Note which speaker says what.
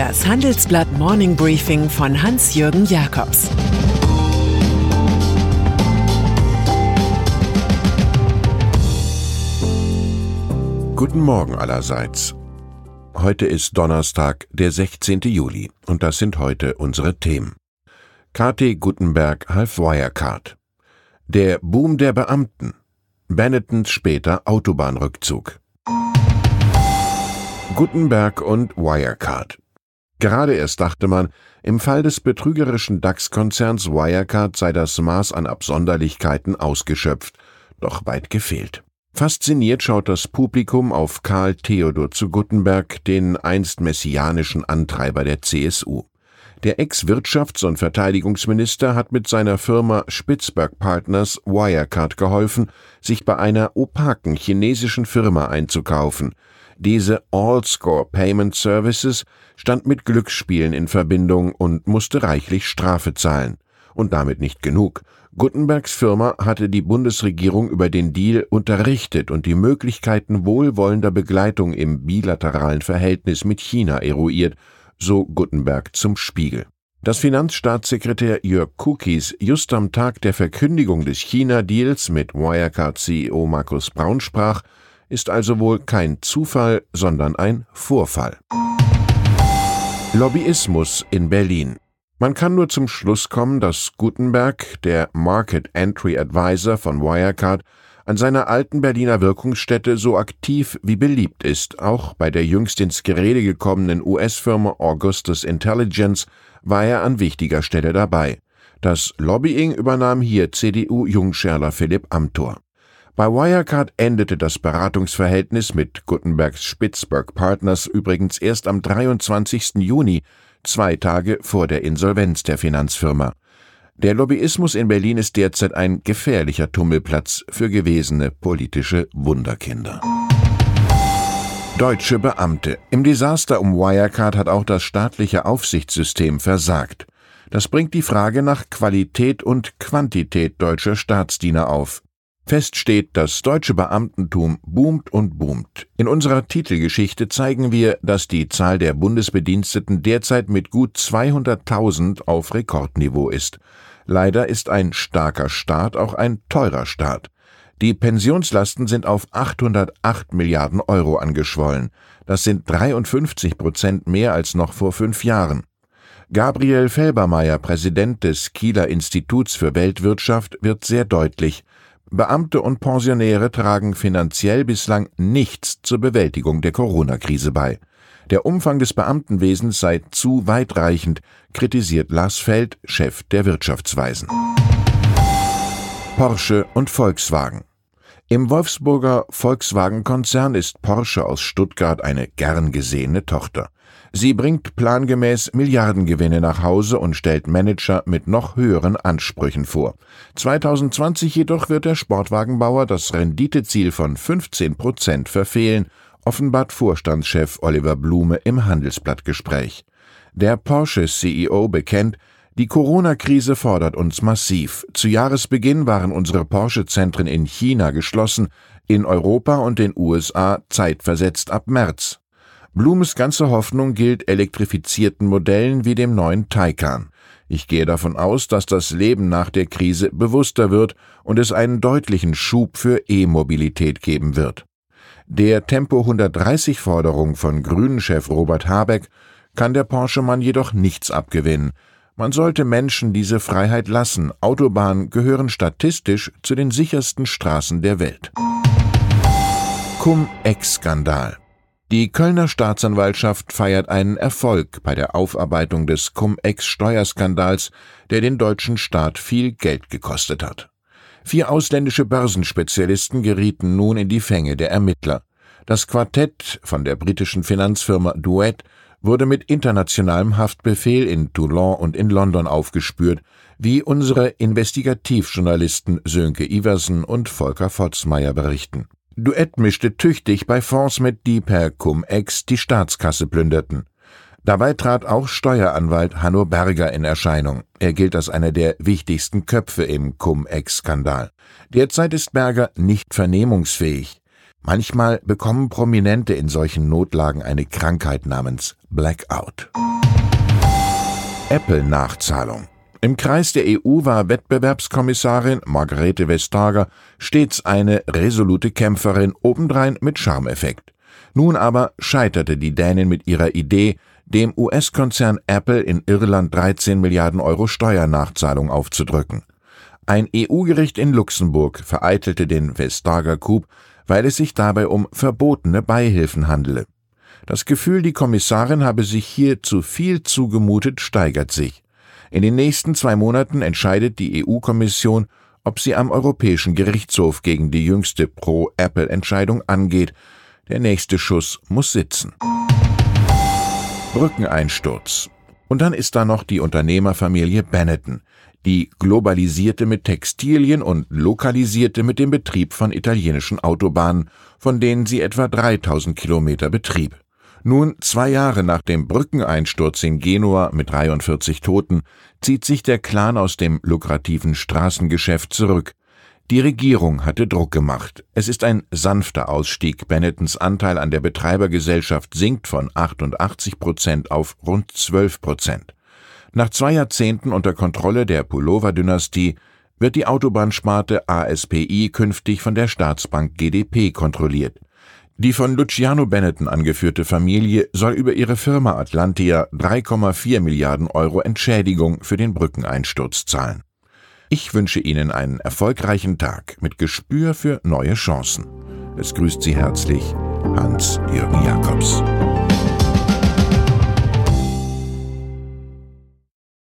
Speaker 1: Das Handelsblatt Morning Briefing von Hans-Jürgen Jakobs
Speaker 2: Guten Morgen allerseits. Heute ist Donnerstag, der 16. Juli, und das sind heute unsere Themen. KT Gutenberg half Wirecard. Der Boom der Beamten. Bennettons später Autobahnrückzug. Gutenberg und Wirecard. Gerade erst dachte man, im Fall des betrügerischen DAX-Konzerns Wirecard sei das Maß an Absonderlichkeiten ausgeschöpft, doch weit gefehlt. Fasziniert schaut das Publikum auf Karl Theodor zu Guttenberg, den einst messianischen Antreiber der CSU. Der Ex-Wirtschafts- und Verteidigungsminister hat mit seiner Firma Spitzberg Partners Wirecard geholfen, sich bei einer opaken chinesischen Firma einzukaufen. Diese All-Score Payment Services stand mit Glücksspielen in Verbindung und musste reichlich Strafe zahlen. Und damit nicht genug. Gutenbergs Firma hatte die Bundesregierung über den Deal unterrichtet und die Möglichkeiten wohlwollender Begleitung im bilateralen Verhältnis mit China eruiert, so Gutenberg zum Spiegel. Dass Finanzstaatssekretär Jörg Kukis just am Tag der Verkündigung des China-Deals mit Wirecard-CEO Markus Braun sprach, ist also wohl kein Zufall, sondern ein Vorfall. Lobbyismus in Berlin man kann nur zum Schluss kommen, dass Gutenberg, der Market Entry Advisor von Wirecard, an seiner alten Berliner Wirkungsstätte so aktiv wie beliebt ist. Auch bei der jüngst ins Gerede gekommenen US-Firma Augustus Intelligence war er an wichtiger Stelle dabei. Das Lobbying übernahm hier CDU-Jungscherler Philipp Amthor. Bei Wirecard endete das Beratungsverhältnis mit Gutenbergs Spitzberg Partners übrigens erst am 23. Juni, zwei Tage vor der Insolvenz der Finanzfirma. Der Lobbyismus in Berlin ist derzeit ein gefährlicher Tummelplatz für gewesene politische Wunderkinder. Deutsche Beamte. Im Desaster um Wirecard hat auch das staatliche Aufsichtssystem versagt. Das bringt die Frage nach Qualität und Quantität deutscher Staatsdiener auf. Fest steht, das deutsche Beamtentum boomt und boomt. In unserer Titelgeschichte zeigen wir, dass die Zahl der Bundesbediensteten derzeit mit gut 200.000 auf Rekordniveau ist. Leider ist ein starker Staat auch ein teurer Staat. Die Pensionslasten sind auf 808 Milliarden Euro angeschwollen. Das sind 53 Prozent mehr als noch vor fünf Jahren. Gabriel Felbermeier, Präsident des Kieler Instituts für Weltwirtschaft, wird sehr deutlich. Beamte und Pensionäre tragen finanziell bislang nichts zur Bewältigung der Corona-Krise bei. Der Umfang des Beamtenwesens sei zu weitreichend, kritisiert Lars Feld, Chef der Wirtschaftsweisen. Porsche und Volkswagen im Wolfsburger Volkswagen-Konzern ist Porsche aus Stuttgart eine gern gesehene Tochter. Sie bringt plangemäß Milliardengewinne nach Hause und stellt Manager mit noch höheren Ansprüchen vor. 2020 jedoch wird der Sportwagenbauer das Renditeziel von 15 Prozent verfehlen, offenbart Vorstandschef Oliver Blume im Handelsblattgespräch. Der Porsche-CEO bekennt, die Corona-Krise fordert uns massiv. Zu Jahresbeginn waren unsere Porsche-Zentren in China geschlossen, in Europa und den USA zeitversetzt ab März. Blumes ganze Hoffnung gilt elektrifizierten Modellen wie dem neuen Taycan. Ich gehe davon aus, dass das Leben nach der Krise bewusster wird und es einen deutlichen Schub für E-Mobilität geben wird. Der Tempo 130 Forderung von Grünen-Chef Robert Habeck kann der Porsche-Mann jedoch nichts abgewinnen. Man sollte Menschen diese Freiheit lassen. Autobahnen gehören statistisch zu den sichersten Straßen der Welt. Cum-Ex-Skandal die Kölner Staatsanwaltschaft feiert einen Erfolg bei der Aufarbeitung des Cum-Ex-Steuerskandals, der den deutschen Staat viel Geld gekostet hat. Vier ausländische Börsenspezialisten gerieten nun in die Fänge der Ermittler. Das Quartett von der britischen Finanzfirma Duet wurde mit internationalem Haftbefehl in Toulon und in London aufgespürt, wie unsere Investigativjournalisten Sönke Iversen und Volker Fotzmeier berichten. Duett mischte tüchtig bei Fonds mit, die per Cum-Ex die Staatskasse plünderten. Dabei trat auch Steueranwalt Hanno Berger in Erscheinung. Er gilt als einer der wichtigsten Köpfe im Cum-Ex-Skandal. Derzeit ist Berger nicht vernehmungsfähig. Manchmal bekommen Prominente in solchen Notlagen eine Krankheit namens Blackout. Apple-Nachzahlung. Im Kreis der EU war Wettbewerbskommissarin Margarete Vestager stets eine resolute Kämpferin, obendrein mit Charmeffekt. Nun aber scheiterte die Dänin mit ihrer Idee, dem US-Konzern Apple in Irland 13 Milliarden Euro Steuernachzahlung aufzudrücken. Ein EU-Gericht in Luxemburg vereitelte den Vestager Coup, weil es sich dabei um verbotene Beihilfen handele. Das Gefühl, die Kommissarin habe sich hier zu viel zugemutet, steigert sich. In den nächsten zwei Monaten entscheidet die EU-Kommission, ob sie am Europäischen Gerichtshof gegen die jüngste Pro-Apple-Entscheidung angeht. Der nächste Schuss muss sitzen. Brückeneinsturz. Und dann ist da noch die Unternehmerfamilie Benetton, die globalisierte mit Textilien und lokalisierte mit dem Betrieb von italienischen Autobahnen, von denen sie etwa 3000 Kilometer betrieb. Nun, zwei Jahre nach dem Brückeneinsturz in Genua mit 43 Toten, zieht sich der Clan aus dem lukrativen Straßengeschäft zurück. Die Regierung hatte Druck gemacht. Es ist ein sanfter Ausstieg. Bennettons Anteil an der Betreibergesellschaft sinkt von 88 Prozent auf rund 12 Prozent. Nach zwei Jahrzehnten unter Kontrolle der Pullover-Dynastie wird die Autobahnsparte ASPI künftig von der Staatsbank GDP kontrolliert. Die von Luciano Benetton angeführte Familie soll über ihre Firma Atlantia 3,4 Milliarden Euro Entschädigung für den Brückeneinsturz zahlen. Ich wünsche Ihnen einen erfolgreichen Tag mit Gespür für neue Chancen. Es grüßt Sie herzlich Hans-Jürgen Jakobs.